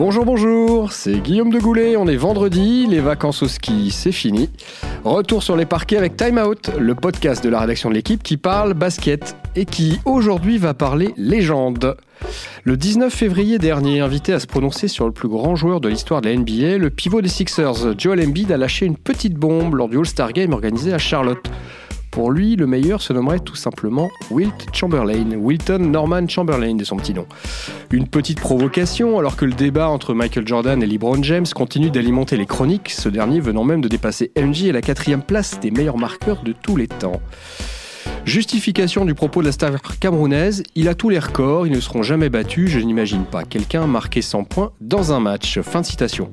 Bonjour, bonjour, c'est Guillaume de Goulet, on est vendredi, les vacances au ski, c'est fini. Retour sur les parquets avec Time Out, le podcast de la rédaction de l'équipe qui parle basket et qui aujourd'hui va parler légende. Le 19 février dernier, invité à se prononcer sur le plus grand joueur de l'histoire de la NBA, le pivot des Sixers, Joel Embiid, a lâché une petite bombe lors du All-Star Game organisé à Charlotte. Pour lui, le meilleur se nommerait tout simplement Wilt Chamberlain, Wilton Norman Chamberlain de son petit nom. Une petite provocation alors que le débat entre Michael Jordan et LeBron James continue d'alimenter les chroniques, ce dernier venant même de dépasser MJ à la quatrième place des meilleurs marqueurs de tous les temps. Justification du propos de la star camerounaise, il a tous les records, ils ne seront jamais battus, je n'imagine pas quelqu'un marquer 100 points dans un match. Fin de citation.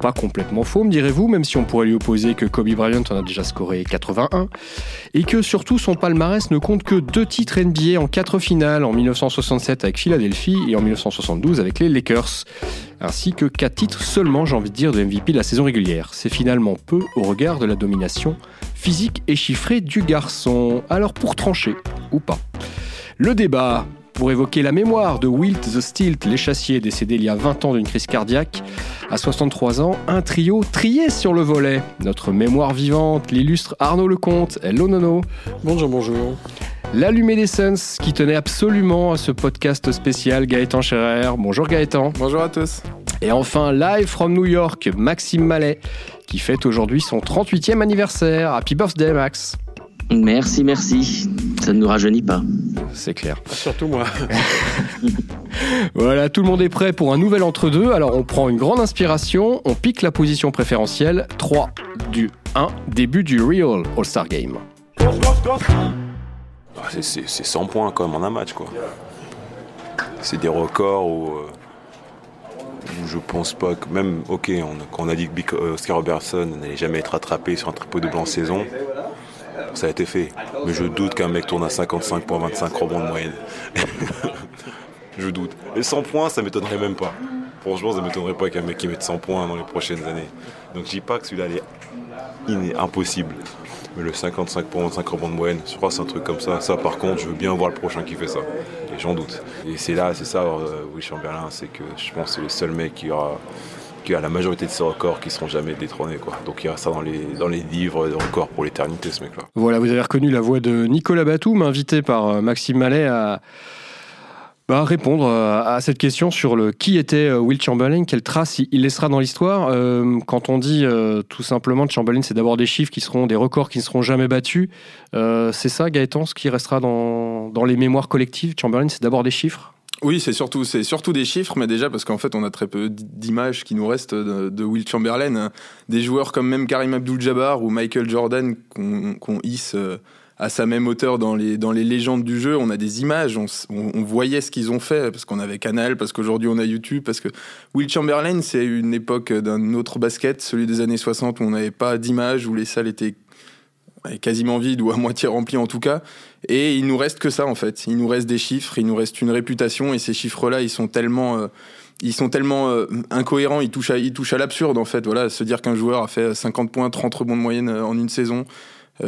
Pas complètement faux, me direz-vous, même si on pourrait lui opposer que Kobe Bryant en a déjà scoré 81, et que surtout son palmarès ne compte que deux titres NBA en quatre finales, en 1967 avec Philadelphie et en 1972 avec les Lakers, ainsi que quatre titres seulement, j'ai envie de dire, de MVP de la saison régulière. C'est finalement peu au regard de la domination physique et chiffrée du garçon. Alors pour trancher, ou pas le débat, pour évoquer la mémoire de Wilt the Stilt, l'échassier décédé il y a 20 ans d'une crise cardiaque. À 63 ans, un trio trié sur le volet. Notre mémoire vivante, l'illustre Arnaud Lecomte. Hello Nono. Bonjour, bonjour. L'allumé des Suns qui tenait absolument à ce podcast spécial, Gaëtan Scherer. Bonjour Gaëtan. Bonjour à tous. Et enfin, live from New York, Maxime Mallet, qui fête aujourd'hui son 38e anniversaire. Happy birthday Max. Merci, merci. Ça ne nous rajeunit pas. C'est clair. Surtout moi. voilà, tout le monde est prêt pour un nouvel entre-deux. Alors on prend une grande inspiration, on pique la position préférentielle. 3 du 1, début du Real All-Star Game. Ah, c'est 100 points quand même en un match quoi. C'est des records où, euh, où je pense pas que même ok on, quand on a dit que Oscar Robertson n'allait jamais être attrapé sur un triple double en saison, ça a été fait. Mais je doute qu'un mec tourne à 55 points, 25 rebonds de moyenne. je doute. Et 100 points, ça m'étonnerait même pas. Franchement, ça m'étonnerait pas qu'un mec qui mette 100 points dans les prochaines années. Donc je dis pas que celui-là est impossible. Mais le 55 points, 25 rebonds de moyenne, je crois que c'est un truc comme ça. Ça, par contre, je veux bien voir le prochain qui fait ça. Et j'en doute. Et c'est là, c'est ça, euh, Chamberlain, c'est que je pense que c'est le seul mec qui aura a la majorité de ces records qui seront jamais détrônés. Quoi. Donc il ça dans les, dans les livres de records pour l'éternité, ce mec-là. Voilà, vous avez reconnu la voix de Nicolas Batum, invité par euh, Maxime Mallet à bah, répondre euh, à cette question sur le qui était euh, Will Chamberlain, quelle trace il laissera dans l'histoire. quand on dit tout simplement Chamberlain, c'est d'abord des chiffres qui seront des records qui ne seront jamais battus. c'est ça, Gaëtan, ce qui restera dans, dans les mémoires collectives? Chamberlain, c'est d'abord des chiffres? Oui, c'est surtout, c'est surtout des chiffres, mais déjà parce qu'en fait, on a très peu d'images qui nous restent de, Will Chamberlain. Des joueurs comme même Karim Abdul-Jabbar ou Michael Jordan qu'on hisse euh, à sa même hauteur dans les, dans les légendes du jeu. On a des images, on, on, voyait ce qu'ils ont fait parce qu'on avait Canal, parce qu'aujourd'hui on a YouTube, parce que Will Chamberlain, c'est une époque d'un autre basket, celui des années 60 où on n'avait pas d'images, où les salles étaient quasiment vide ou à moitié rempli en tout cas. Et il nous reste que ça en fait. Il nous reste des chiffres, il nous reste une réputation et ces chiffres-là, ils sont tellement, euh, ils sont tellement euh, incohérents, ils touchent à, ils touchent à l'absurde en fait. Voilà, se dire qu'un joueur a fait 50 points, 30 rebonds de moyenne euh, en une saison.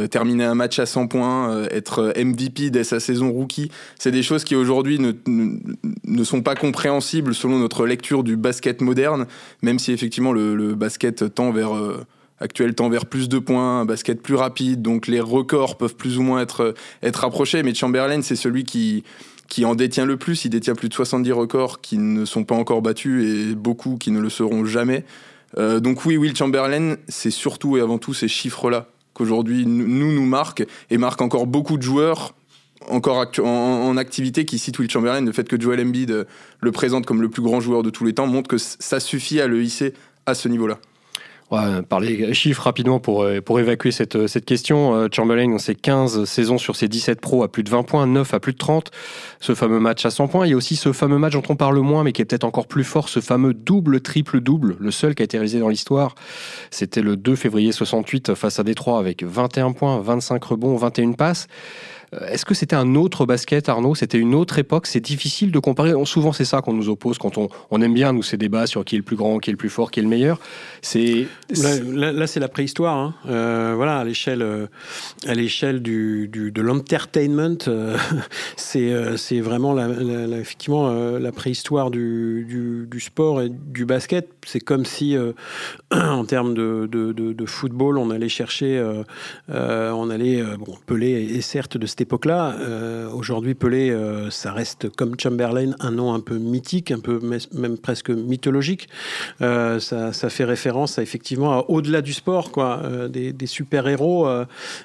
terminer un match à 100 points, être MVP dès sa saison rookie, c'est des choses qui aujourd'hui ne, ne, sont pas compréhensibles selon notre lecture du basket moderne, même si effectivement le, le basket tend vers actuel tend vers plus de points, un basket plus rapide, donc les records peuvent plus ou moins être, être approchés. Mais Chamberlain, c'est celui qui, qui en détient le plus. Il détient plus de 70 records qui ne sont pas encore battus et beaucoup qui ne le seront jamais. Euh, donc oui, Will Chamberlain, c'est surtout et avant tout ces chiffres-là qu'aujourd'hui nous nous marquent et marquent encore beaucoup de joueurs encore en, activité qui citent Will Chamberlain. Le fait que Joel Embiid le présente comme le plus grand joueur de tous les temps montre que ça suffit à le hisser à ce niveau-là. Ouais, parler chiffres rapidement pour, euh, pour évacuer cette, euh, cette question. Euh, Chamberlain, c'est 15 saisons sur ses 17 pros à plus de 20 points, 9 à plus de 30. Ce fameux match à 100 points. Il y a aussi ce fameux match dont on parle moins, mais qui est peut-être encore plus fort, ce fameux double-triple-double, le seul qui a été réalisé dans l'histoire. C'était le 2 février 68 face à Détroit avec 21 points, 25 rebonds, 21 passes. Est-ce que c'était un autre basket, Arnaud? C'était une autre époque? C'est difficile de comparer. Souvent, c'est ça qu'on nous oppose quand on, on, aime bien, nous, ces débats sur qui est le plus grand, qui est le plus fort, qui est le meilleur. C'est Là, là, c'est la préhistoire. Hein. Euh, voilà, à l'échelle, euh, à l'échelle du, du, de l'entertainment, euh, c'est, euh, c'est vraiment la, la, effectivement euh, la préhistoire du, du, du, sport et du basket. C'est comme si, en termes de, de, de, football, on allait chercher, on allait, bon, Pelé est certes de cette époque-là. aujourd'hui, Pelé, ça reste comme Chamberlain un nom un peu mythique, un peu même presque mythologique. ça, ça fait référence à effectivement au-delà du sport, quoi, des, super-héros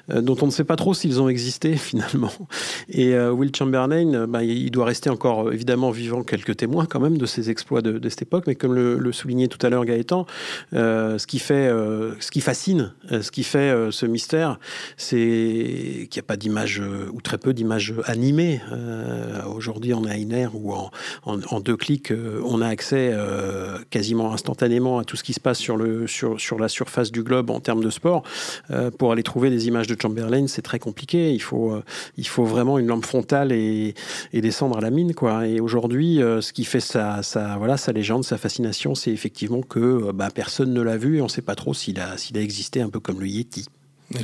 dont on ne sait pas trop s'ils ont existé finalement. Et Will Chamberlain, bah, il doit rester encore évidemment vivant quelques témoins quand même de ces exploits de, cette époque, mais comme le, le soulignait tout à l'heure Gaëtan, euh, ce qui fait, euh, ce qui fascine, euh, ce qui fait euh, ce mystère, c'est qu'il n'y a pas d'image ou très peu d'images animées. Aujourd'hui, en AINR ou en, en, en, deux clics, on a accès quasiment instantanément à tout ce qui se passe sur, la surface du globe en termes de sport. pour aller trouver des images de Chamberlain, c'est très compliqué. Il faut, vraiment une lampe frontale et, descendre à la mine. Et aujourd'hui, ce qui fait sa légende, sa fascination, c'est effectivement que bah, personne ne l'a vu et on ne sait pas trop s'il a, s'il a existé un peu comme le Yeti.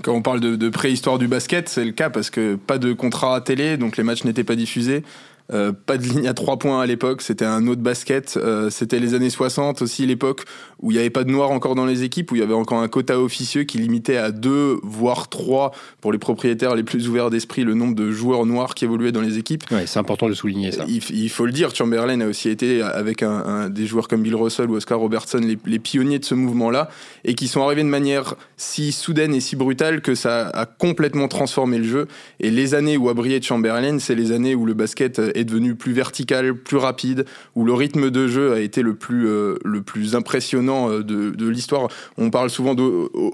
Quand on parle de, de préhistoire du basket, c'est le cas parce que pas de contrat à télé, donc les matchs n'étaient pas diffusés. Euh, pas de ligne à trois points à l'époque, c'était un autre basket. Euh, c'était les années 60 aussi, l'époque où il n'y avait pas de noirs encore dans les équipes, où il y avait encore un quota officieux qui limitait à deux, voire trois, pour les propriétaires les plus ouverts d'esprit, le nombre de joueurs noirs qui évoluaient dans les équipes. Ouais, c'est important de souligner ça. Il, il, faut le dire, Chamberlain a aussi été, avec un, un, des joueurs comme Bill Russell ou Oscar Robertson, les, les pionniers de ce mouvement-là, et qui sont arrivés de manière si soudaine et si brutale que ça a complètement transformé le jeu. Et les années où a brillé Chamberlain, c'est les années où le basket est devenu plus vertical, plus rapide, où le rythme de jeu a été le plus, euh, le plus impressionnant euh, de, de l'histoire. On parle souvent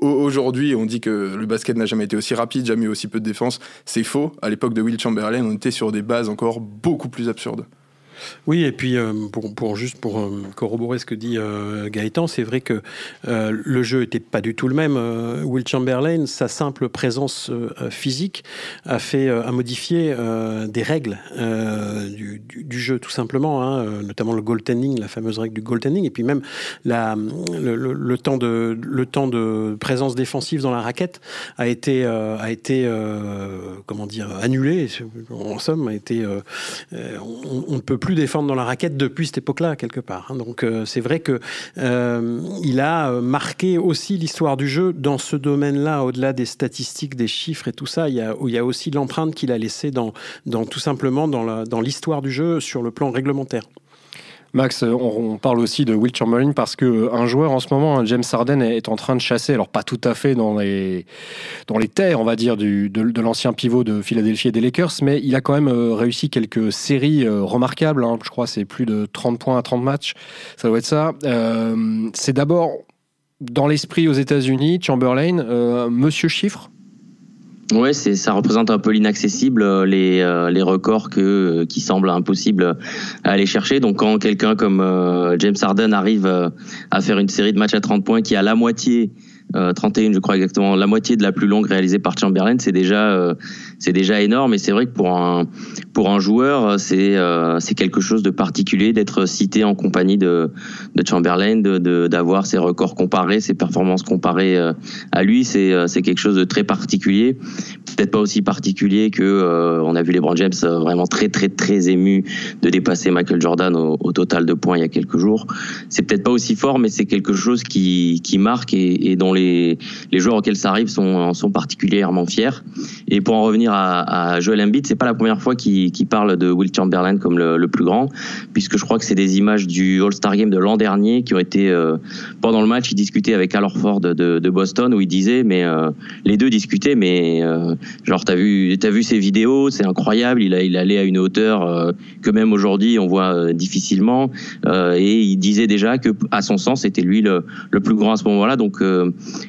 aujourd'hui, on dit que le basket n'a jamais été aussi rapide, jamais eu aussi peu de défense. C'est faux. À l'époque de Will Chamberlain, on était sur des bases encore beaucoup plus absurdes. Oui, et puis euh, pour, juste pour euh, corroborer ce que dit euh, Gaëtan, c'est vrai que euh, le jeu n'était pas du tout le même. Will Chamberlain, sa simple présence physique a fait a modifié des règles du, jeu tout simplement, hein, notamment le goaltending, la fameuse règle du goaltending, et puis même le, temps de le temps de présence défensive dans la raquette a été a été comment dire annulé. En somme, a été on ne peut plus défendre dans la raquette depuis cette époque-là, quelque part. Hein. Donc euh, c'est vrai que euh, a euh, marqué aussi l'histoire du jeu dans ce domaine-là, au-delà des statistiques, des chiffres et tout ça. Il y a, il y aussi l'empreinte qu'il a laissée dans tout simplement dans l'histoire du jeu sur le plan réglementaire. Max, on, parle aussi de Will Chamberlain parce que un joueur en ce moment, James Harden, est en train de chasser, alors pas tout à fait dans les, dans les terres, on va dire, du, de, l'ancien pivot de Philadelphie et des Lakers, mais il a quand même euh, réussi quelques séries euh, remarquables. Hein. Je crois c'est plus de 30 points à 30 matchs. Ça doit être ça. Euh, c'est d'abord dans l'esprit aux États-Unis, Chamberlain, euh, monsieur chiffre? Ouais, c'est ça représente un peu l'inaccessible, euh, les euh, les records que euh, qui semblent impossibles à aller chercher. Donc quand quelqu'un comme James Harden arrive à faire une série de matchs à 30 points qui a la moitié euh, 31 je crois exactement. La moitié de la plus longue réalisée par Chamberlain c'est déjà euh, déjà énorme. Et c'est vrai que pour un pour un joueur c'est euh, c'est quelque chose de particulier d'être cité en compagnie de de Chamberlain d'avoir ses records comparés ses performances comparées euh, à lui. C'est euh, c'est quelque chose de très particulier. Peut-être pas aussi particulier que euh, on a vu les Brand James vraiment très très très ému de dépasser Michael Jordan au, au total de points il y a quelques jours. C'est peut-être pas aussi fort mais c'est quelque chose qui qui marque et, et dont les les, joueurs auxquels ça arrive sont, particulièrement fiers. Et pour en revenir à, à Joel Embiid, c'est pas la première fois qu'il qu parle de Will Chamberlain comme le, plus grand, puisque je crois que c'est des images du All-Star Game de l'an dernier qui ont été euh, pendant le match, il discutait avec Al Horford de, Boston où il disait, mais euh, les deux discutaient, mais euh, genre t'as vu, vu ses vidéos, c'est incroyable, il a, il allait à une hauteur que même aujourd'hui on voit difficilement, et il disait déjà que à son sens c'était lui le, le plus grand à ce moment-là, donc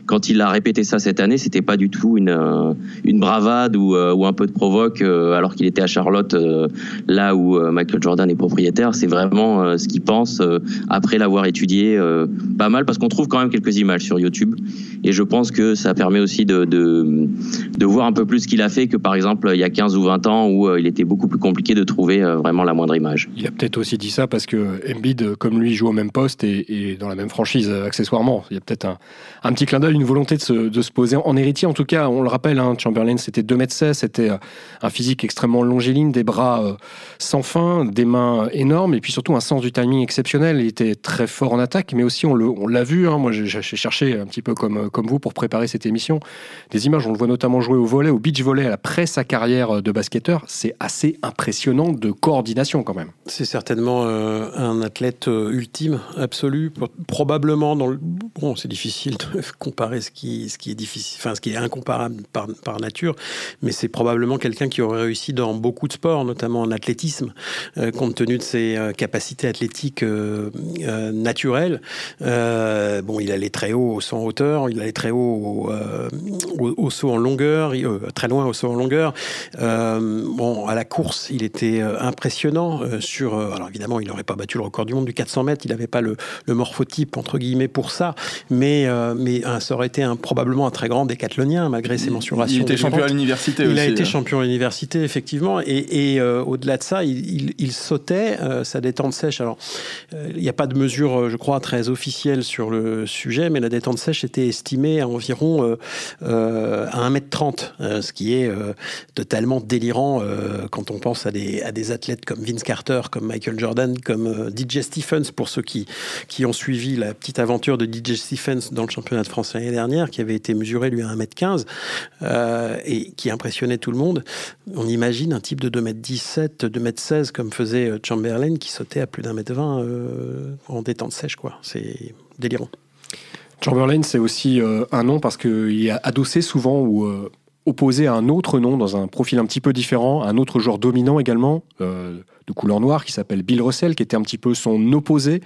quand il a répété ça cette année, c'était pas du tout une, euh, une bravade ou, euh, ou un peu de provoque euh, alors qu'il était à Charlotte, là où Michael Jordan est propriétaire. C'est vraiment ce qu'il pense après l'avoir étudié pas mal parce qu'on trouve quand même quelques images sur YouTube Et je pense que ça permet aussi de, de, de voir un peu plus ce qu'il a fait que par exemple il y a 15 ou 20 ans où il était beaucoup plus compliqué de trouver vraiment la moindre image. Il a peut-être aussi dit ça parce que Embiid, comme lui, joue au même poste et, et dans la même franchise accessoirement. Il y a peut-être un, un, petit clin d'œil, une volonté de se, poser en héritier. En tout cas, on le rappelle, hein, Chamberlain, c'était 2m16, c'était un physique extrêmement longiligne, des bras sans fin, des mains énormes et puis surtout un sens du timing exceptionnel. Il était très fort en attaque, mais aussi on l'a vu. Hein, moi, j'ai cherché un petit peu comme, vous pour préparer cette émission des images. On le voit notamment jouer au volet, au beach volley après sa carrière de basketteur. C'est assez impressionnant de coordination quand même. C'est certainement euh, un athlète euh, ultime, absolu. Probablement dans le bon, c'est difficile de comparer ce qui, ce qui est difficile, enfin ce qui est incomparable par, par nature, mais c'est probablement quelqu'un qui aurait réussi dans beaucoup de sports, notamment en athlétisme, euh, compte tenu de ses capacités athlétiques naturelles. bon, il allait très haut au saut en hauteur, il allait très haut au, au, saut en longueur, très loin au saut en longueur. bon, à la course, il était impressionnant sur. alors évidemment, il n'aurait pas battu le record du monde du 400 mètres, il n'avait pas le, morphotype entre guillemets pour ça, mais mais ça aurait été un, probablement un très grand décathlonien malgré ses mensurations. Il était champion à l'université. Il a été hein. champion à l'université effectivement, et, au-delà de ça, il, sautait sa détente sèche. Alors il n'y a pas de mesure, je crois, très officielle sur le sujet, mais la détente sèche était estimée à environ à 1m30, ce qui est totalement délirant quand on pense à des, à des athlètes comme Vince Carter, comme Michael Jordan, comme euh, DJ Stephens, pour ceux qui, qui ont suivi la petite aventure de DJ Stephens dans le championnat de France l'année dernière, qui avait été mesuré lui à 1m15 euh, et qui impressionnait tout le monde. On imagine un type de 2m17, 2m16 comme faisait euh, Chamberlain qui sautait à plus d'un mètre 20 en détente sèche, quoi. C'est délirant. Chamberlain, c'est aussi un nom parce qu'il est adossé souvent ou opposé à un autre nom dans un profil un petit peu différent, un autre joueur dominant également, euh, de couleur noire, qui s'appelle Bill Russell, qui était un petit peu son opposé,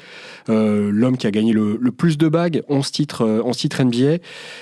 euh, l'homme qui a gagné le, plus de bagues, 11 titres, euh, titres NBA.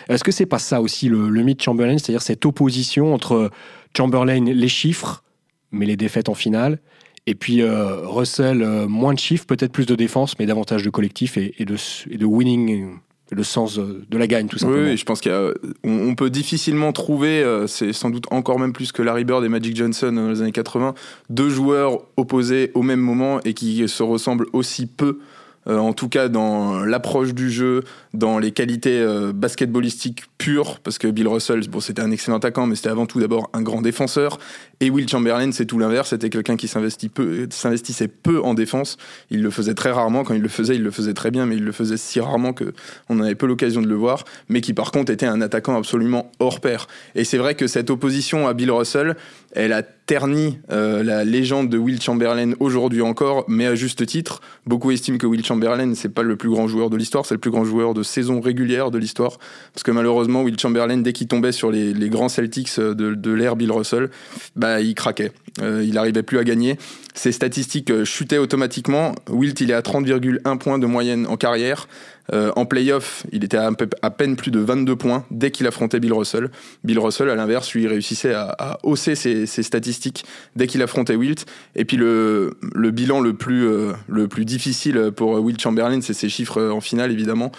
Est-ce que c'est pas ça aussi le, le mythe Chamberlain, c'est-à-dire cette opposition entre Chamberlain, les chiffres, mais les défaites en finale, et puis Russell, moins de chiffres, peut-être plus de défense, mais davantage de collectif et de winning le sens de la gagne, tout simplement. Oui, je pense qu'on peut difficilement trouver, euh, c'est sans doute encore même plus que Larry Bird et Magic Johnson dans les années 80, deux joueurs opposés au même moment et qui se ressemblent aussi peu euh, en tout cas dans l'approche du jeu, dans les qualités euh, basketballistiques pures, parce que Bill Russell, bon, c'était un excellent attaquant, mais c'était avant tout d'abord un grand défenseur. Et Will Chamberlain, c'est tout l'inverse, c'était quelqu'un qui s'investissait peu en défense. Il le faisait très rarement. Quand il le faisait, il le faisait très bien, mais il le faisait si rarement que on avait peu l'occasion de le voir. Mais qui par contre était un attaquant absolument hors pair. Et c'est vrai que cette opposition à Bill Russell, elle a terni euh, la légende de Will Chamberlain aujourd'hui encore, mais à juste titre. Beaucoup estiment que Will Chamberlain, c'est pas le plus grand joueur de l'histoire, c'est le plus grand joueur de saison régulière de l'histoire. Parce que malheureusement, Will Chamberlain, dès qu'il tombait sur les, grands Celtics de, de l'ère Bill Russell, bah, il craquait. Euh, il n'arrivait plus à gagner. Ses statistiques euh, chutaient automatiquement. Wilt, il est à 30,1 points de moyenne en carrière. Euh, en playoff, il était à, à, peine plus de 22 points dès qu'il affrontait Bill Russell. Bill Russell, à l'inverse, lui, réussissait à, hausser ses, statistiques dès qu'il affrontait Wilt. Et puis le, bilan le plus, le plus difficile pour Wilt Chamberlain, c'est ses chiffres en finale, évidemment,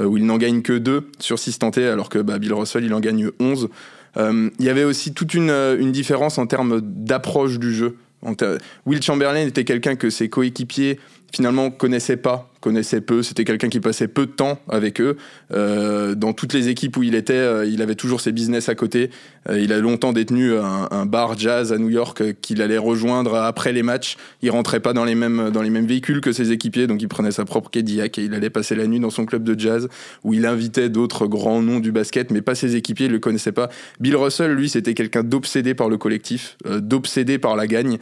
où il n'en gagne que 2 sur 6 tentés, alors que bah, Bill Russell, il en gagne 11. Euh, il y avait aussi toute une, euh, une différence en termes d'approche du jeu. Will Chamberlain était quelqu'un que ses coéquipiers finalement connaissaient pas connaissait peu. C'était quelqu'un qui passait peu de temps avec eux. Euh, dans toutes les équipes où il était, euh, il avait toujours ses business à côté. Euh, il a longtemps détenu un, bar jazz à New York qu'il allait rejoindre après les matchs. Il rentrait pas dans les mêmes dans les mêmes véhicules que ses équipiers, donc il prenait sa propre Cadillac et il allait passer la nuit dans son club de jazz où il invitait d'autres grands noms du basket, mais pas ses équipiers. Il le connaissait pas. Bill Russell, lui, c'était quelqu'un d'obsédé par le collectif, d'obsédé par la gagne.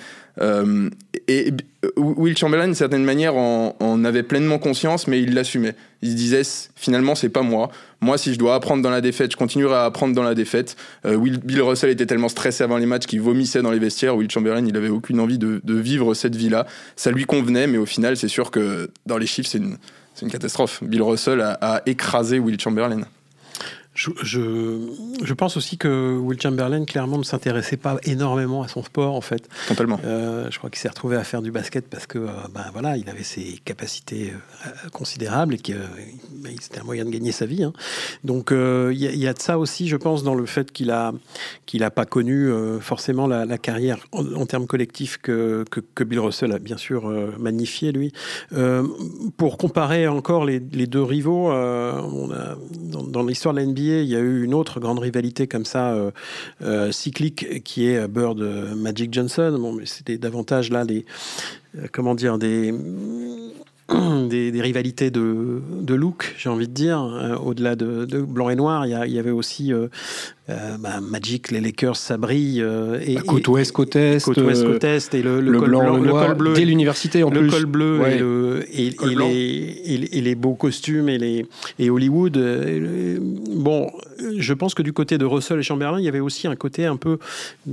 et Will Chamberlain, d'une certaine manière, en avait pleinement conscience, mais il l'assumait. Il se disait finalement c'est pas moi. Moi, si je dois apprendre dans la défaite, je continuerai à apprendre dans la défaite. Euh, Bill Russell était tellement stressé avant les matchs qu'il vomissait dans les vestiaires. Will Chamberlain, il avait aucune envie de, vivre cette vie-là. Ça lui convenait, mais au final, c'est sûr que dans les chiffres, c'est une, une, catastrophe. Bill Russell a, a écrasé Will Chamberlain. Je, je, pense aussi que Will Chamberlain, clairement, ne s'intéressait pas énormément à son sport, en fait. Totalement. Euh, je crois qu'il s'est retrouvé à faire du basket parce que, ben, voilà, il avait ses capacités considérables et que ben, c'était un moyen de gagner sa vie. Hein. Donc, il y, y, a de ça aussi, je pense, dans le fait qu'il a, qu'il n'a pas connu forcément la, carrière en, termes collectifs que, que, Bill Russell a bien sûr magnifié, lui. pour comparer encore les, les deux rivaux, on a, dans, dans l'histoire de la NBA, il y a eu une autre grande rivalité comme ça, euh, euh, cyclique, qui est Bird Magic Johnson. Bon, mais c'était davantage là les, euh, comment dire, des des, rivalités de, de look, j'ai envie de dire. Au-delà de, blanc et noir, il y, avait aussi bah, Magic, les Lakers, ça brille. et, bah, côte ouest, côte est. Côte ouest, côte est. Et le, le, col blanc, le, noir, col bleu. Dès l'université, en le plus. col bleu et, et, les, et, les, beaux costumes et, les, et Hollywood. bon, je pense que du côté de Russell et Chamberlain, il y avait aussi un côté un peu,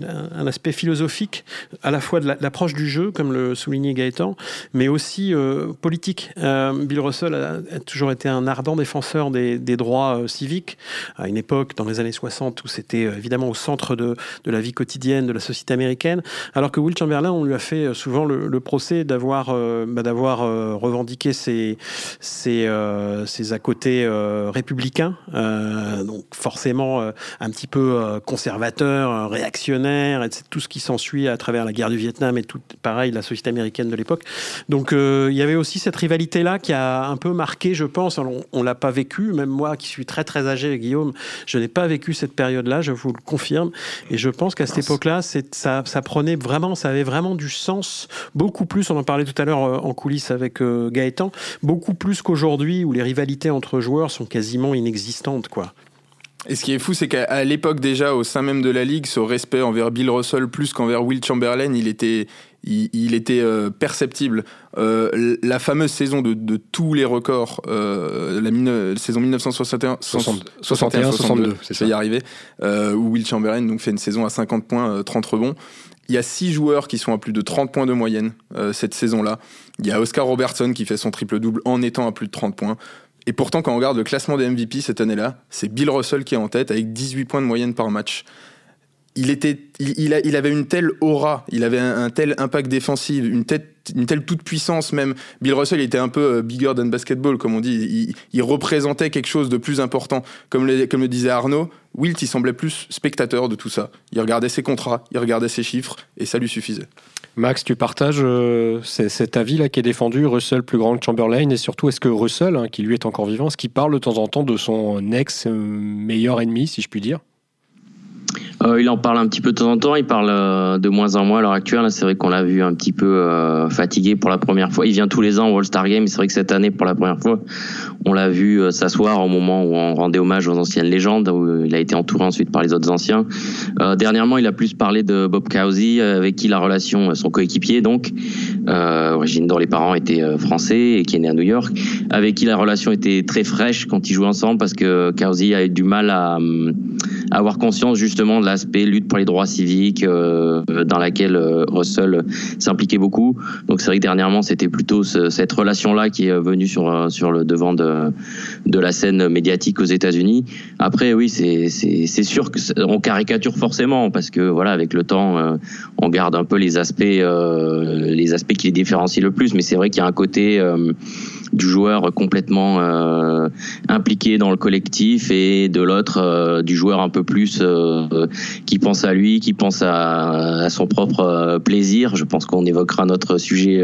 un aspect philosophique, à la fois de l'approche du jeu, comme le soulignait Gaëtan, mais aussi euh, politique. Euh, Bill Russell a, toujours été un ardent défenseur des, droits euh, civiques, à une époque, dans les années 60, où c'était évidemment au centre de, la vie quotidienne de la société américaine, alors que Will Chamberlain, on lui a fait souvent le, procès d'avoir bah, d'avoir revendiqué ses, ses, ses à côté républicains, donc forcément euh, un petit peu euh, conservateur, euh, réactionnaire, et tout ce qui s'ensuit à travers la guerre du Vietnam et tout, pareil, la société américaine de l'époque. Donc il y avait aussi cette rivalité-là qui a un peu marqué, je pense, on, on l'a pas vécu, même moi qui suis très très âgé, Guillaume, je n'ai pas vécu cette période-là, je vous le confirme, et je pense qu'à cette époque-là, ça, ça prenait vraiment, ça avait vraiment du sens, beaucoup plus, on en parlait tout à l'heure en coulisses avec Gaëtan, beaucoup plus qu'aujourd'hui où les rivalités entre joueurs sont quasiment inexistantes, quoi. Et ce qui est fou, c'est qu'à l'époque déjà, au sein même de la ligue, ce respect envers Bill Russell plus qu'envers Will Chamberlain, il était, il, était euh, perceptible. Euh, la fameuse saison de, de tous les records, euh, la saison 1961, 61, 62, c'est ça y arriver, où Will Chamberlain donc fait une saison à 50 points, 30 rebonds. Il y a six joueurs qui sont à plus de 30 points de moyenne cette saison-là. Il y a Oscar Robertson qui fait son triple-double en étant à plus de 30 points. Et pourtant, quand on regarde le classement des MVP cette année-là, c'est Bill Russell qui est en tête avec 18 points de moyenne par match. Il, il, avait une telle aura, il avait un, tel impact défensif, une, telle toute puissance même. Bill Russell était un peu euh, bigger than basketball, comme on dit. Il, représentait quelque chose de plus important. Comme le, disait Arnaud, Wilt, il semblait plus spectateur de tout ça. Il regardait ses contrats, il regardait ses chiffres, et ça lui suffisait. Max, tu partages euh, cet avis-là qui est défendu, Russell plus grand que Chamberlain, et surtout, est-ce que Russell, hein, qui lui est encore vivant, est-ce qu'il parle de temps en temps de son ex-meilleur ennemi, si je puis dire? Euh, il en parle un petit peu de temps en temps. Il parle euh, de moins en moins à l'heure actuelle. C'est vrai qu'on l'a vu un petit peu euh, fatigué pour la première fois. Il vient tous les ans au All-Star Game. C'est vrai que cette année, pour la première fois, on l'a vu s'asseoir au moment où on rendait hommage aux anciennes légendes, où il a été entouré ensuite par les autres anciens. dernièrement, il a plus parlé de Bob Cousy, avec qui la relation, son coéquipier, donc, origine dont les parents étaient français et qui est né à New York, avec qui la relation était très fraîche quand ils jouaient ensemble parce que Cousy a eu du mal à, à avoir conscience justement de l'aspect lutte pour les droits civiques euh, dans laquelle euh, Russell s'impliquait beaucoup. Donc c'est vrai que dernièrement c'était plutôt cette relation-là qui est venue sur euh, sur le devant de de la scène médiatique aux États-Unis. Après oui c'est c'est sûr que on caricature forcément parce que voilà avec le temps on garde un peu les aspects les aspects qui les différencient le plus. Mais c'est vrai qu'il y a un côté du joueur complètement euh, impliqué dans le collectif et de l'autre euh, du joueur un peu plus euh, qui pense à lui, qui pense à, son propre plaisir. Je pense qu'on évoquera notre sujet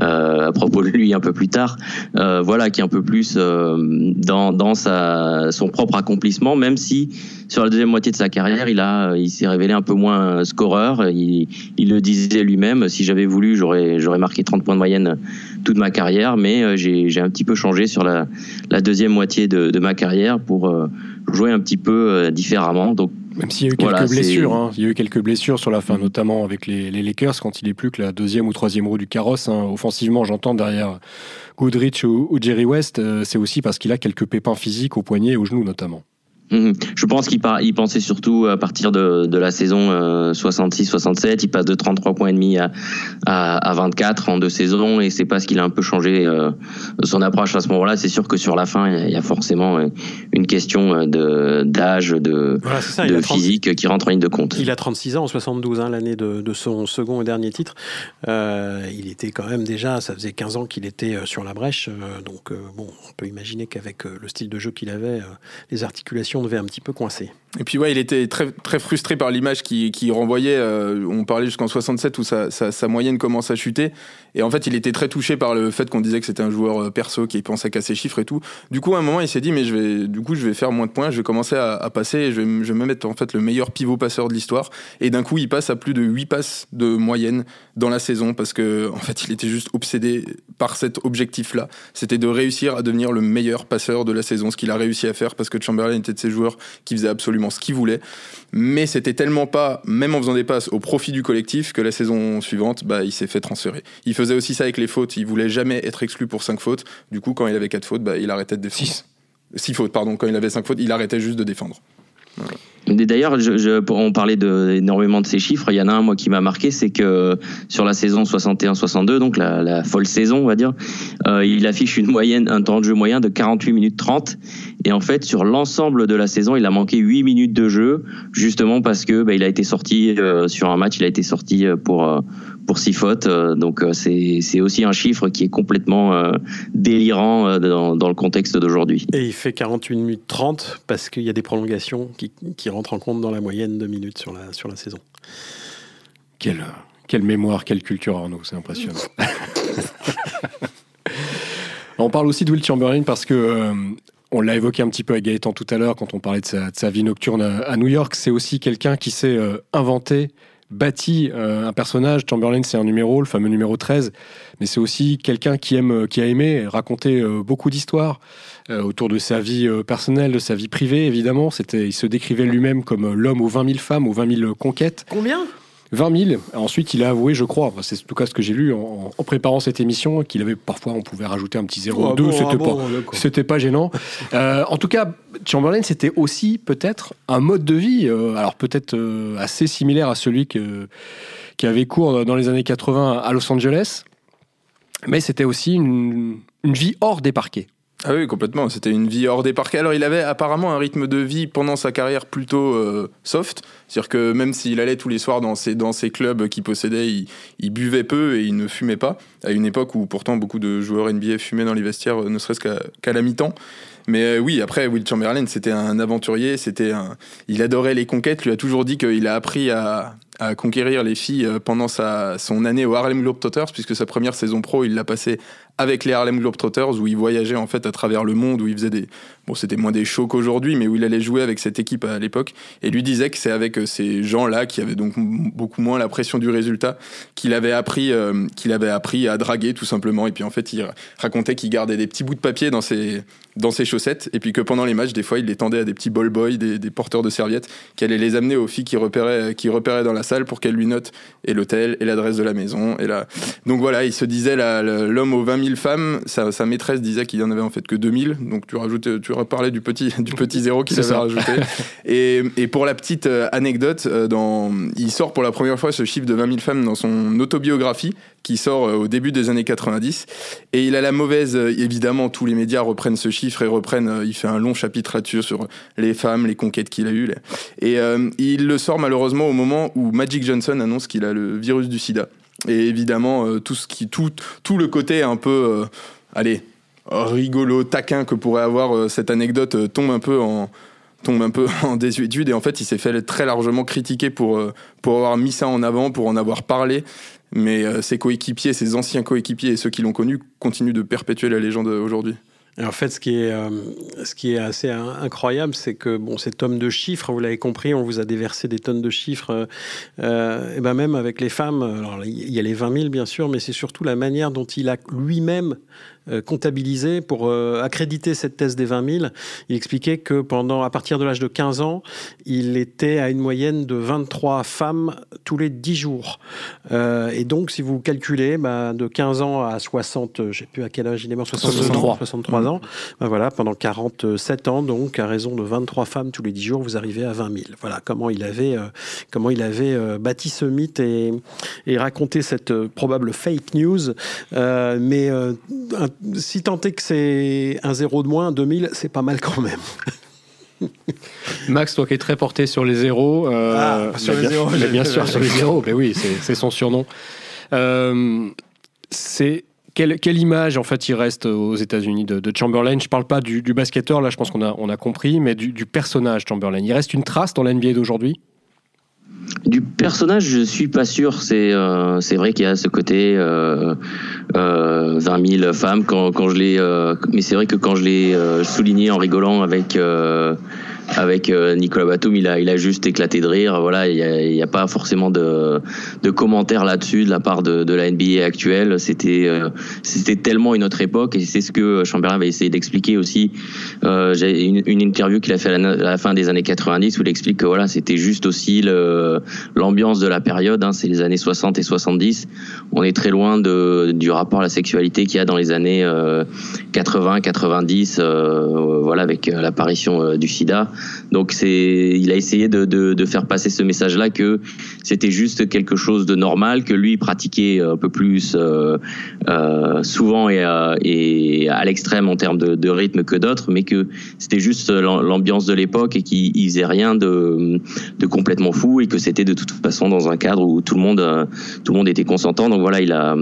à propos de lui un peu plus tard. voilà, qui est un peu plus dans, dans sa, son propre accomplissement, même si sur la deuxième moitié de sa carrière, il il s'est révélé un peu moins scoreur. Il, il le disait lui-même. Si j'avais voulu, j'aurais, j'aurais marqué 30 points de moyenne toute ma carrière, mais j'ai, j'ai un petit peu changé sur la, la deuxième moitié de, de ma carrière pour jouer un petit peu différemment. Donc même s'il y a eu quelques blessures, hein. il y a eu quelques blessures sur la fin, notamment avec les, les, Lakers quand il est plus que la deuxième ou troisième roue du carrosse. Hein. Offensivement, j'entends derrière Goodrich ou, ou Jerry West, euh, c'est aussi parce qu'il a quelques pépins physiques au poignet et au genou notamment. Mhm. Je pense qu'il il pensait surtout à partir de, de la saison 66-67. Euh, il passe de 33 points et demi à, à, à 24 en deux saisons et c'est parce qu'il a un peu changé euh, son approche à ce moment-là. C'est sûr que sur la fin, il y a forcément une question de d'âge, de, de physique qui rentre en ligne de compte. Il a 36 ans en 72, hein, l'année de, de, son second et dernier titre. Euh, il était quand même déjà, ça faisait 15 ans qu'il était euh, sur la brèche. donc bon, on peut imaginer qu'avec le style de jeu qu'il avait, les articulations devait un petit peu coincer. Et puis ouais, il était très, très frustré par l'image qui, qui renvoyait. Euh, on parlait jusqu'en 67 où sa, sa, moyenne commence à chuter. Et en fait, il était très touché par le fait qu'on disait que c'était un joueur euh, perso qui pensait qu'à ses chiffres et tout. Du coup, à un moment, il s'est dit mais je vais, du coup, je vais faire moins de points. Je vais commencer à, passer. Et je vais, je vais me mettre en fait le meilleur pivot passeur de l'histoire. Et d'un coup, il passe à plus de 8 passes de moyenne dans la saison parce que en fait, il était juste obsédé par cet objectif-là. C'était de réussir à devenir le meilleur passeur de la saison, ce qu'il a réussi à faire parce que Chamberlain était de joueurs qui faisaient absolument ce qu'il voulait. Mais c'était tellement pas, même en faisant des passes au profit du collectif, que la saison suivante, bah, il s'est fait transférer. Il faisait aussi ça avec les fautes. Il voulait jamais être exclu pour 5 fautes. Du coup, quand il avait 4 fautes, bah, il arrêtait de défendre. 6. 6 fautes, pardon. Quand il avait 5 fautes, il arrêtait juste de défendre. D'ailleurs, on parlait de, énormément de ces chiffres. Il y en a un, moi, qui m'a marqué, c'est que sur la saison 61-62, donc la, folle saison, on va dire, euh, il affiche une moyenne, un temps de jeu moyen de 48 minutes 30. Et en fait, sur l'ensemble de la saison, il a manqué 8 minutes de jeu, justement parce que bah, il a été sorti euh, sur un match, il a été sorti euh, pour pour six fautes. donc c'est c'est aussi un chiffre qui est complètement délirant dans, dans le contexte d'aujourd'hui. Et il fait 48 minutes 30 parce qu'il y a des prolongations qui qui rentrent en compte dans la moyenne de minutes sur la sur la saison. Quelle quelle mémoire, quelle culture Arnaud, c'est impressionnant. On parle aussi de Will Chamberlain parce que on l'a évoqué un petit peu avec Gaëtan tout à l'heure quand on parlait de sa, vie nocturne à, New York. C'est aussi quelqu'un qui s'est euh, inventé, bâti euh, un personnage. Chamberlain, c'est un numéro, le fameux numéro 13. Mais c'est aussi quelqu'un qui aime, euh, qui a aimé raconter beaucoup d'histoires autour de sa vie personnelle, de sa vie privée, évidemment. C'était, il se décrivait lui-même comme l'homme aux 20 000 femmes, aux 20 000 conquêtes. Combien? 20 000. Ensuite, il a avoué, je crois, c'est en tout cas ce que j'ai lu en, préparant cette émission, qu'il avait parfois, on pouvait rajouter un petit 0 2, c'était pas, c'était pas gênant. Euh, en tout cas, Chamberlain, c'était aussi peut-être un mode de vie, euh, alors peut-être euh, assez similaire à celui que, qui avait cours dans les années 80 à Los Angeles, mais c'était aussi une, une vie hors des parquets. Ah oui, complètement. C'était une vie hors des parquets. Alors, il avait apparemment un rythme de vie pendant sa carrière plutôt euh, soft. C'est-à-dire que même s'il allait tous les soirs dans ses, dans ses clubs qu'il possédait, il, buvait peu et il ne fumait pas. À une époque où pourtant beaucoup de joueurs NBA fumaient dans les vestiaires, ne serait-ce qu'à la mi-temps. Mais euh, oui, après, Will Chamberlain, c'était un aventurier. C'était un... Il adorait les conquêtes. Lui a toujours dit qu'il a appris à, à conquérir les filles euh, pendant sa, son année au Harlem Globetrotters, puisque sa première saison pro, il l'a passée avec les Harlem Globetrotters, où il voyageait en fait à travers le monde, où il faisait des... Bon, c'était moins des shows qu'aujourd'hui, mais où il allait jouer avec cette équipe à l'époque. Et lui disait que c'est avec euh, ces gens-là, qui avaient donc beaucoup moins la pression du résultat, qu'il avait, appris, euh, qu'il avait appris à draguer, tout simplement. Et puis en fait, il racontait qu'il gardait des petits bouts de papier dans ses, dans ses chaussettes, et puis que pendant les matchs, des fois, il les tendait à des petits ball boys, des, porteurs de serviettes, qui allaient les amener aux filles qui repéraient, qui repéraient dans la salle pour qu'elle lui note et l'hôtel et l'adresse de la maison. Et là. Donc voilà, il se disait l'homme aux 20 000 femmes, sa, sa maîtresse disait qu'il y en avait en fait que 2000. Donc tu rajoutes, tu reparlais du petit, du petit zéro qu'il avait rajouté. Et, et, pour la petite euh, anecdote, euh, dans, il sort pour la première fois ce chiffre de 20 000 femmes dans son autobiographie qui sort euh, au début des années 90. Et il a la mauvaise, évidemment, tous les médias reprennent ce chiffre et reprennent, il fait un long chapitre là-dessus sur les femmes, les conquêtes qu'il a eues. Et il le sort malheureusement au moment où Magic Johnson annonce qu'il a le virus du sida. Et évidemment, euh, tout, ce qui, tout, tout le côté un peu, euh, allez, rigolo, taquin que pourrait avoir euh, cette anecdote tombe un peu en tombe un peu en désuétude. Et en fait il s'est fait très largement critiquer pour, pour avoir mis ça en avant, pour en avoir parlé. Mais ses coéquipiers, ses anciens coéquipiers et ceux qui l'ont connu continuent de perpétuer la légende aujourd'hui en fait, ce qui est, euh, assez incroyable, c'est que bon, cet homme de chiffres, vous l'avez compris, on vous a déversé des tonnes de chiffres, euh, euh, et ben même avec les femmes, il y a les 20 000 bien sûr, mais c'est surtout la manière dont il a lui-même comptabiliser, pour accréditer cette thèse des 20 000. Il expliquait que pendant, à partir de l'âge de 15 ans, il était à une moyenne de 23 femmes tous les 10 jours. et donc, si vous calculez, bah, de 15 ans à 60, je ne sais plus à quel âge il est mort, 63, 63 ans, bah, voilà, pendant 47 ans, donc à raison de 23 femmes tous les 10 jours, vous arrivez à 20 000. Voilà comment il avait, comment il avait bâti ce mythe et, et raconté cette probable fake news. mais si tant est que c'est un zéro de moins, 2000, c'est pas mal quand même. Max, toi qui es très porté sur les zéros. Euh, ah, sur les bien, zéros. bien sûr, sur les zéros. Mais oui, c'est son surnom. Euh, c'est quelle, quelle, image en fait il reste aux États-Unis de, Chamberlain? Je parle pas du, du, basketteur, là je pense qu'on a, on a compris, mais du, du personnage Chamberlain. Il reste une trace dans l'NBA d'aujourd'hui? Du personnage, je suis pas sûr. C'est euh, c'est vrai qu'il y a ce côté euh, euh, 20 000 femmes quand, quand je l'ai. Euh, mais c'est vrai que quand je l'ai euh, souligné en rigolant avec avec euh, Nicolas Batum, il a, il a juste éclaté de rire. Voilà, il n'y a, a, pas forcément de, de commentaires là-dessus de la part de, de la NBA actuelle. C'était, euh, c'était tellement une autre époque et c'est ce que Chamberlain va essayer d'expliquer aussi. Euh, j'ai une, une, interview qu'il a fait à la, fin des années 90 où il explique que voilà, c'était juste aussi le, l'ambiance de la période. Hein, c'est les années 60 et 70. On est très loin de, du rapport à la sexualité qu'il y a dans les années 80, 90. voilà, avec l'apparition du SIDA. Donc c'est, il a essayé de, faire passer ce message-là que c'était juste quelque chose de normal, que lui pratiquait un peu plus euh, euh, souvent et, euh, et, à l'extrême en termes de, de rythme que d'autres, mais que c'était juste l'ambiance de l'époque et qu'il faisait rien de, de complètement fou et que c'était de toute façon dans un cadre où tout le monde, tout le monde était consentant. Donc voilà, il a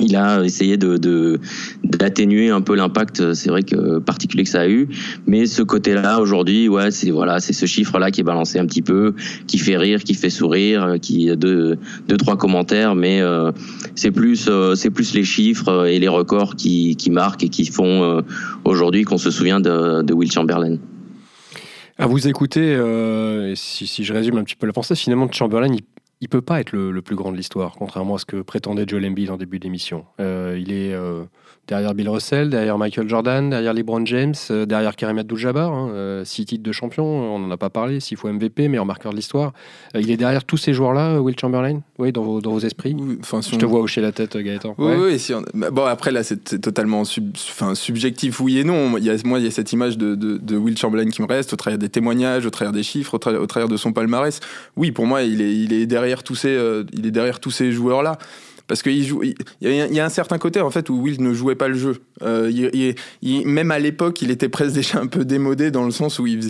il a essayé de d'atténuer un peu l'impact c'est vrai que particulier que ça a eu. Mais ce côté là aujourd'hui ouais c'est voilà c'est ce chiffre là qui est balancé un petit peu qui fait rire qui fait sourire qui deux deux trois commentaires mais euh, c'est plus euh, c'est plus les chiffres et les records qui qui marquent et qui font euh, aujourd'hui qu'on se souvient de, de Will Chamberlain. À vous écouter, si, si, je résume un petit peu la pensée, finalement, Chamberlain, il il peut pas être le, plus grand de l'histoire, contrairement à ce que prétendait Joel Embiid en début d'émission. Euh, il est euh, derrière Bill Russell, derrière Michael Jordan, derrière LeBron James, euh, derrière Karim Abdul-Jabbar, hein, six titres de champion, on n'en a pas parlé, six fois MVP, meilleur marqueur de l'histoire. il est derrière tous ces joueurs-là, Will Chamberlain, oui, dans vos, dans vos esprits. Je te vois hocher la tête, Gaëtan. Oui, oui si bah, bon après là c'est totalement enfin, subjectif, oui et non. Il y a, moi il y a cette image de, de, Will Chamberlain qui me reste, au travers des témoignages, au travers des chiffres, au, travers, de son palmarès. Oui, pour moi il est, il est derrière tous ces il est derrière tous ces joueurs là parce qu'il il y, a un certain côté en fait où Will ne jouait pas le jeu. Euh, il, même à l'époque il était presque déjà un peu démodé dans le sens où il,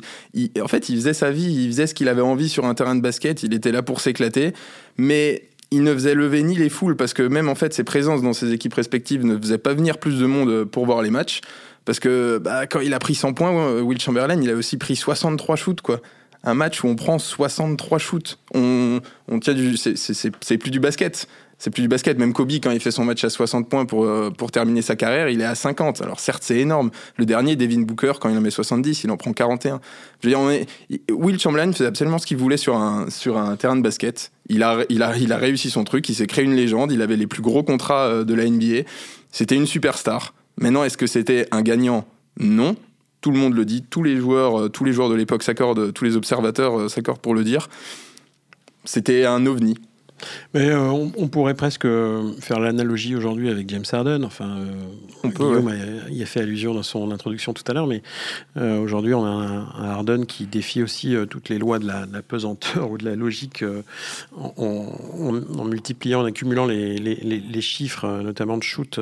en fait il faisait sa vie il faisait ce qu'il avait envie sur un terrain de basket il était là pour s'éclater. Mais il ne faisait lever ni les foules parce que même en fait ses présences dans ses équipes respectives ne faisaient pas venir plus de monde pour voir les matchs. Parce que bah, quand il a pris 100 points Will Chamberlain il a aussi pris 63 shoots quoi un match où on prend 63 shoots. On, on tient du, c'est plus du basket. C'est plus du basket. Même Kobe, quand il fait son match à 60 points pour, euh, pour terminer sa carrière, il est à 50. Alors certes, c'est énorme. Le dernier, Devin Booker, quand il en met 70, il en prend 41. Je veux dire, on est... Will Chamberlain faisait absolument ce qu'il voulait sur un, sur un terrain de basket. Il a, il, a, il a réussi son truc, il s'est créé une légende, il avait les plus gros contrats euh, de la NBA. C'était une superstar. Maintenant, est-ce que c'était un gagnant? Non tout le monde le dit, tous les joueurs, euh, tous les joueurs de l'époque s'accordent, tous les observateurs euh, s'accordent pour le dire. C'était un ovni. Mais euh, on, pourrait presque euh, faire l'analogie aujourd'hui avec James Harden. Enfin, euh, on peut, il a fait allusion dans son introduction tout à l'heure, mais aujourd'hui, on a un, Harden qui défie aussi toutes les lois de la, pesanteur ou de la logique en, multipliant, en accumulant les, les, les, chiffres, notamment de shoot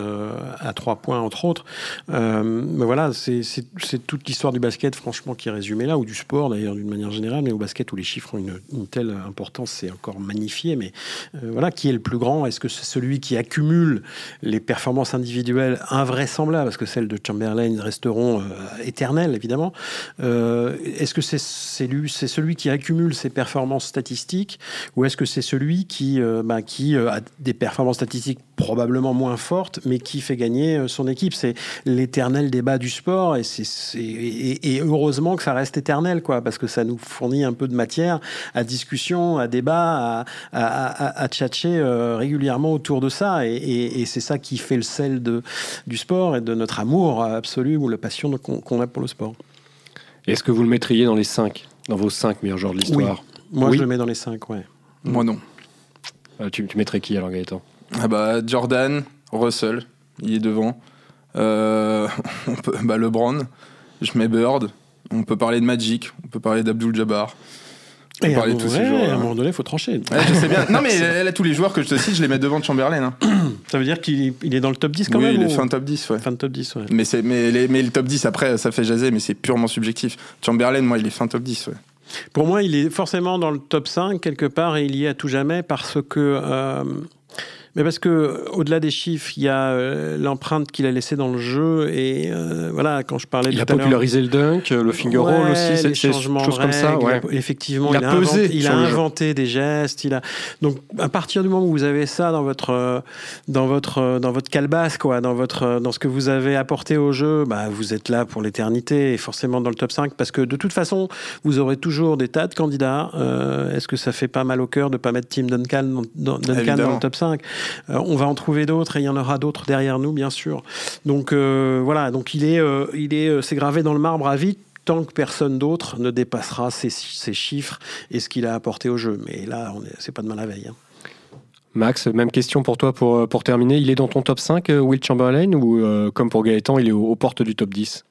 à trois points, entre autres. mais voilà, c'est toute l'histoire du basket, franchement, qui est résumée là, ou du sport d'ailleurs, d'une manière générale, mais au basket où les chiffres ont une, une telle importance, c'est encore magnifié, mais euh, voilà, qui est le plus grand? Est-ce que c'est celui qui accumule les performances individuelles invraisemblables, parce que celles de Chamberlain resteront euh, éternelles, évidemment. Euh, Est-ce que c'est celui qui accumule ses performances statistiques, ou est-ce que c'est celui qui, bah, qui a des performances statistiques probablement moins fortes, mais qui fait gagner son équipe? C'est l'éternel débat du sport, et, et, heureusement que ça reste éternel, quoi, parce que ça nous fournit un peu de matière à discussion, à débat, à, tchatcher euh, régulièrement autour de ça. Et, et- et c'est ça qui fait le sel de, du sport et de notre amour absolu ou la passion qu'on a pour le sport. Est-ce que vous le mettriez dans les 5 Dans vos 5 meilleurs joueurs de l'histoire? Moi, Oui. je le mets dans les 5, ouais. Moi non. Euh, tu, tu mettrais qui alors, Gaëtan? Ah bah, Jordan, Russell, il est devant. Euh, on peut, bah, LeBron, je mets Bird. On peut parler de Magic, on peut parler d'Abdul Jabbar. On Et à, de tous moment- ces joueurs. à un moment donné, il faut trancher. Ouais, je sais bien. Non, mais là, tous les joueurs que je te cite, je les mets devant de Chamberlain. hein. Ça veut dire qu'il il est dans le top 10 quand oui, même il est ou- fin top 10, ouais. Fin de top 10, ouais. Mais, mais, les- mais le top 10, après, ça fait jaser, mais c'est purement subjectif. Chamberlain, moi, il est fin top 10, ouais. Pour moi, il est forcément dans le top 5 quelque part et il y est à tout jamais parce que. euh, mais parce que au-delà des chiffres, il y a euh, l'empreinte qu'il a laissée dans le jeu et euh, voilà quand je parlais Il a tout popularisé le dunk, le finger roll aussi, c'est choses comme ça. Ouais. il a- effectivement, Il il a a, pesé inventé, il a inventé des gestes. Il a donc à partir du moment où vous avez ça dans votre euh, dans votre euh, dans votre calebasse, quoi, dans votre dans ce que vous avez apporté au jeu, bah, vous êtes là pour l'éternité et forcément dans le top 5 parce que de toute façon, vous aurez toujours des tas de candidats. Euh, Est-ce que ça fait pas mal au cœur de pas mettre Tim Duncan dans, dans- Duncan dans le top 5 Euh, On va en trouver d'autres et il y en aura d'autres derrière nous, bien sûr. Donc euh, voilà, donc il est, euh, il est, euh, c'est gravé dans le marbre à vie tant que personne d'autre ne dépassera ces, chiffres et ce qu'il a apporté au jeu. Mais là, c'est pas demain la veille. hein. Max, même question pour toi pour, euh, pour terminer. Il est dans ton top 5, euh, Will Chamberlain, ou euh, comme pour Gaëtan, il est aux, aux portes du top 10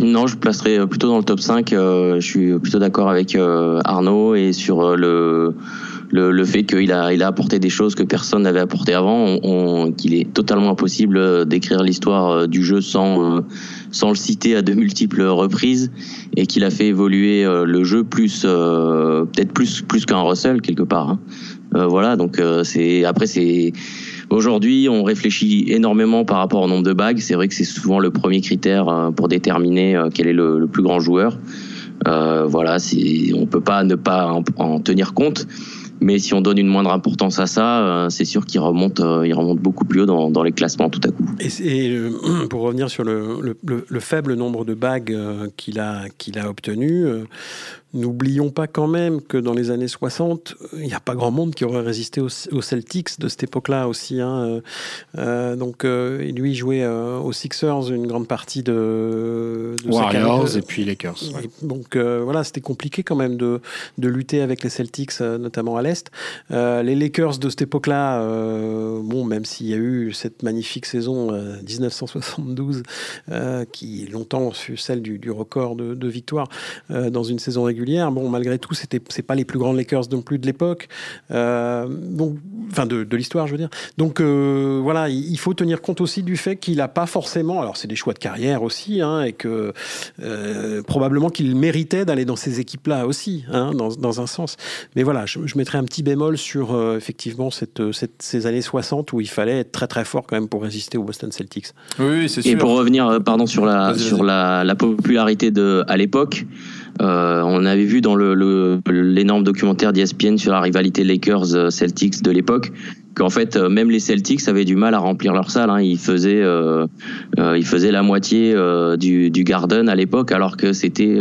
Non, je placerai plutôt dans le top 5. euh, je suis plutôt d'accord avec euh, Arnaud et sur euh, le, le, le fait qu'il a, il a apporté des choses que personne n'avait apporté avant, on- qu'il est totalement impossible euh, d'écrire l'histoire euh, du jeu sans, euh, sans le citer à de multiples reprises et qu'il a fait évoluer euh, le jeu plus, euh, peut-être plus, plus qu'un Russell quelque part. hein. Euh, voilà, donc euh, c'est après c'est Aujourd'hui, on réfléchit énormément par rapport au nombre de bagues. C'est vrai que c'est souvent le premier critère euh, pour déterminer euh, quel est le, plus grand joueur. Euh, voilà, on peut pas ne pas en, en tenir compte. Mais si on donne une moindre importance à ça, euh, c'est sûr qu'il remonte, il remonte beaucoup plus haut dans, dans les classements tout à coup. Et, pour revenir sur le, le- le- le faible nombre de bagues qu'il a, qu'il a obtenu, euh, n'oublions pas quand même que dans les années 60, euh, il n'y a pas grand monde qui aurait résisté aux, aux Celtics de cette époque-là aussi. hein, euh, euh, donc, euh, et lui il jouait euh, aux Sixers une grande partie de, de Warriors et puis Lakers. Et Donc voilà, c'était compliqué quand même de, de lutter avec les Celtics, notamment à l'Est. Les Lakers de cette époque-là, bon, même s'il y a eu cette magnifique saison euh, 1972, euh, qui longtemps fut celle du, du record de, de victoires euh, dans une saison régulière, bon, malgré tout, c'était c'est pas les plus grands Lakers non plus de l'époque, euh, donc, enfin de, de l'histoire, je veux dire. Donc euh, voilà, il, faut tenir compte aussi du fait qu'il n'a pas forcément, alors c'est des choix de carrière aussi, hein, et que euh, probablement qu'il méritait d'aller dans ces équipes-là aussi, hein, dans, dans un sens. Mais voilà, je, je mettrais un petit bémol sur euh, effectivement cette, cette- ces années 60 où il fallait être très très fort quand même pour résister aux Boston Celtics. Oui, oui, c'est Et sûr. pour revenir, euh, pardon, sur la sur la popularité de à l'époque, euh, on avait vu dans le le- l'énorme documentaire d'ESPN sur la rivalité Lakers-Celtics de l'époque qu'en fait euh, même les Celtics avaient du mal à remplir leur salle. Hein. Ils faisaient euh, euh, ils faisaient la moitié du, Garden à l'époque, alors que c'était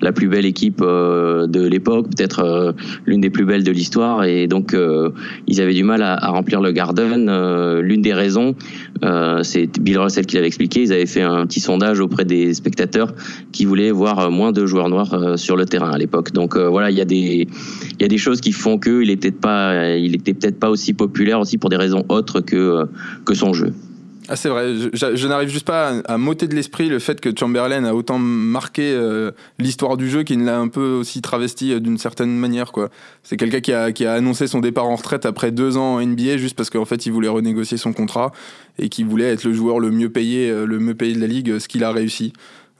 la plus belle équipe de l'époque, peut-être l'une des plus belles de l'histoire, et donc ils avaient du mal à, remplir le Garden. L'une des raisons, c'est Bill Russell qui l'avait expliqué. Ils avaient fait un petit sondage auprès des spectateurs qui voulaient voir moins de joueurs noirs sur le terrain à l'époque. Donc voilà, il y a des il y a des choses qui font que il pas il était peut-être pas aussi populaire aussi pour des raisons autres que euh, que son jeu. Ah, c'est vrai, je, n'arrive juste pas à, m'ôter de l'esprit le fait que Chamberlain a autant marqué euh, l'histoire du jeu qu'il l'a un peu aussi travesti euh, d'une certaine manière. C'est quelqu'un qui a, annoncé son départ en retraite après deux ans en NBA juste parce qu'en fait il voulait renégocier son contrat et qu'il voulait être le joueur le mieux payé, le mieux payé de la ligue, ce qu'il a réussi.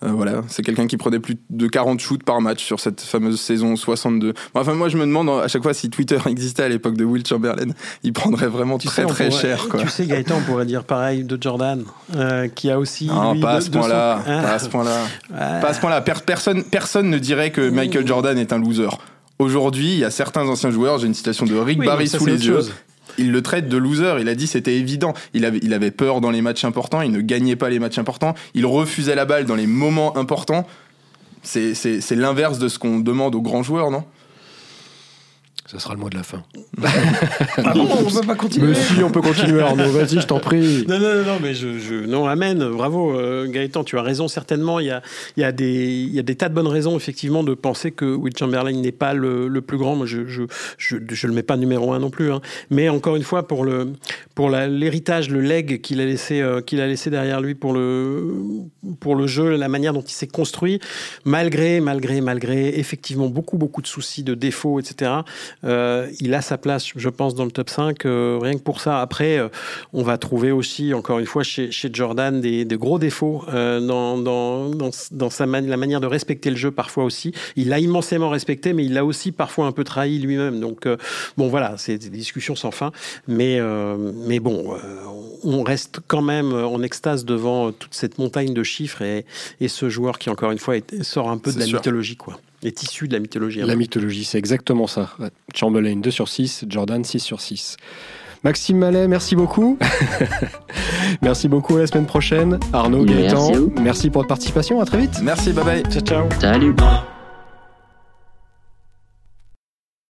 Euh, voilà, c'est quelqu'un qui prenait plus de 40 shoots par match sur cette fameuse saison 62. Bon, enfin, moi, je me demande à chaque fois si Twitter existait à l'époque de Will Chamberlain, il prendrait vraiment très on très pourrait- cher. Quoi. Tu sais, Gaëtan, on pourrait dire pareil de Jordan, euh, qui a aussi. Non, lui, pas à de- ce son- point-là. Hein Pas à ce point-là. Ouais. Pas à ce point-là. Per- personne, personne ne dirait que Michael Jordan est un loser. Aujourd'hui, il y a certains anciens joueurs, j'ai une citation de Rick Oui, Barry sous les yeux. chose. Il le traite de loser. Il a dit c'était évident. Il avait, peur dans les matchs importants. Il ne gagnait pas les matchs importants. Il refusait la balle dans les moments importants. C'est l'inverse de ce qu'on demande aux grands joueurs, non? Ça sera le mot de la fin. Ah non, on peut pas continuer. Mais si, on peut continuer, Arnaud. Vas-y, je t'en prie. Non, non, non, mais je, je- non, amen, bravo euh, Gaëtan, tu as raison, certainement. Il y a, il y, a des, il y a des tas de bonnes raisons, effectivement, de penser que Will Chamberlain n'est pas le, le plus grand. Moi, je je, je, je le mets pas numéro un non plus. hein. Mais encore une fois, pour le pour l'héritage, le leg qu'il a, laissé, euh, qu'il a laissé derrière lui pour le, pour le jeu, la manière dont il s'est construit, malgré, malgré, malgré, effectivement, beaucoup, beaucoup de soucis, de défauts, etc. Euh, il a sa place, je pense, dans le top 5, euh, rien que pour ça. Après, euh, on va trouver aussi, encore une fois, chez, chez Jordan, des, des gros défauts euh, dans, dans, dans, dans sa man- la manière de respecter le jeu, parfois aussi. Il l'a immensément respecté, mais il l'a aussi parfois un peu trahi lui-même. Donc, euh, bon, voilà, c'est des discussions sans fin. Mais, euh, mais bon, euh, on reste quand même en extase devant toute cette montagne de chiffres et, et ce joueur qui, encore une fois, est- sort un peu de la sûr. mythologie, quoi. Est issu de la mythologie. La mythologie, c'est exactement ça. Chamberlain 2 sur 6, Jordan 6 sur 6. Maxime Mallet, merci beaucoup. merci beaucoup à la semaine prochaine. Arnaud Merci Gaëtan, merci pour votre participation. À très vite. Merci, bye bye. Ciao, ciao. Salut.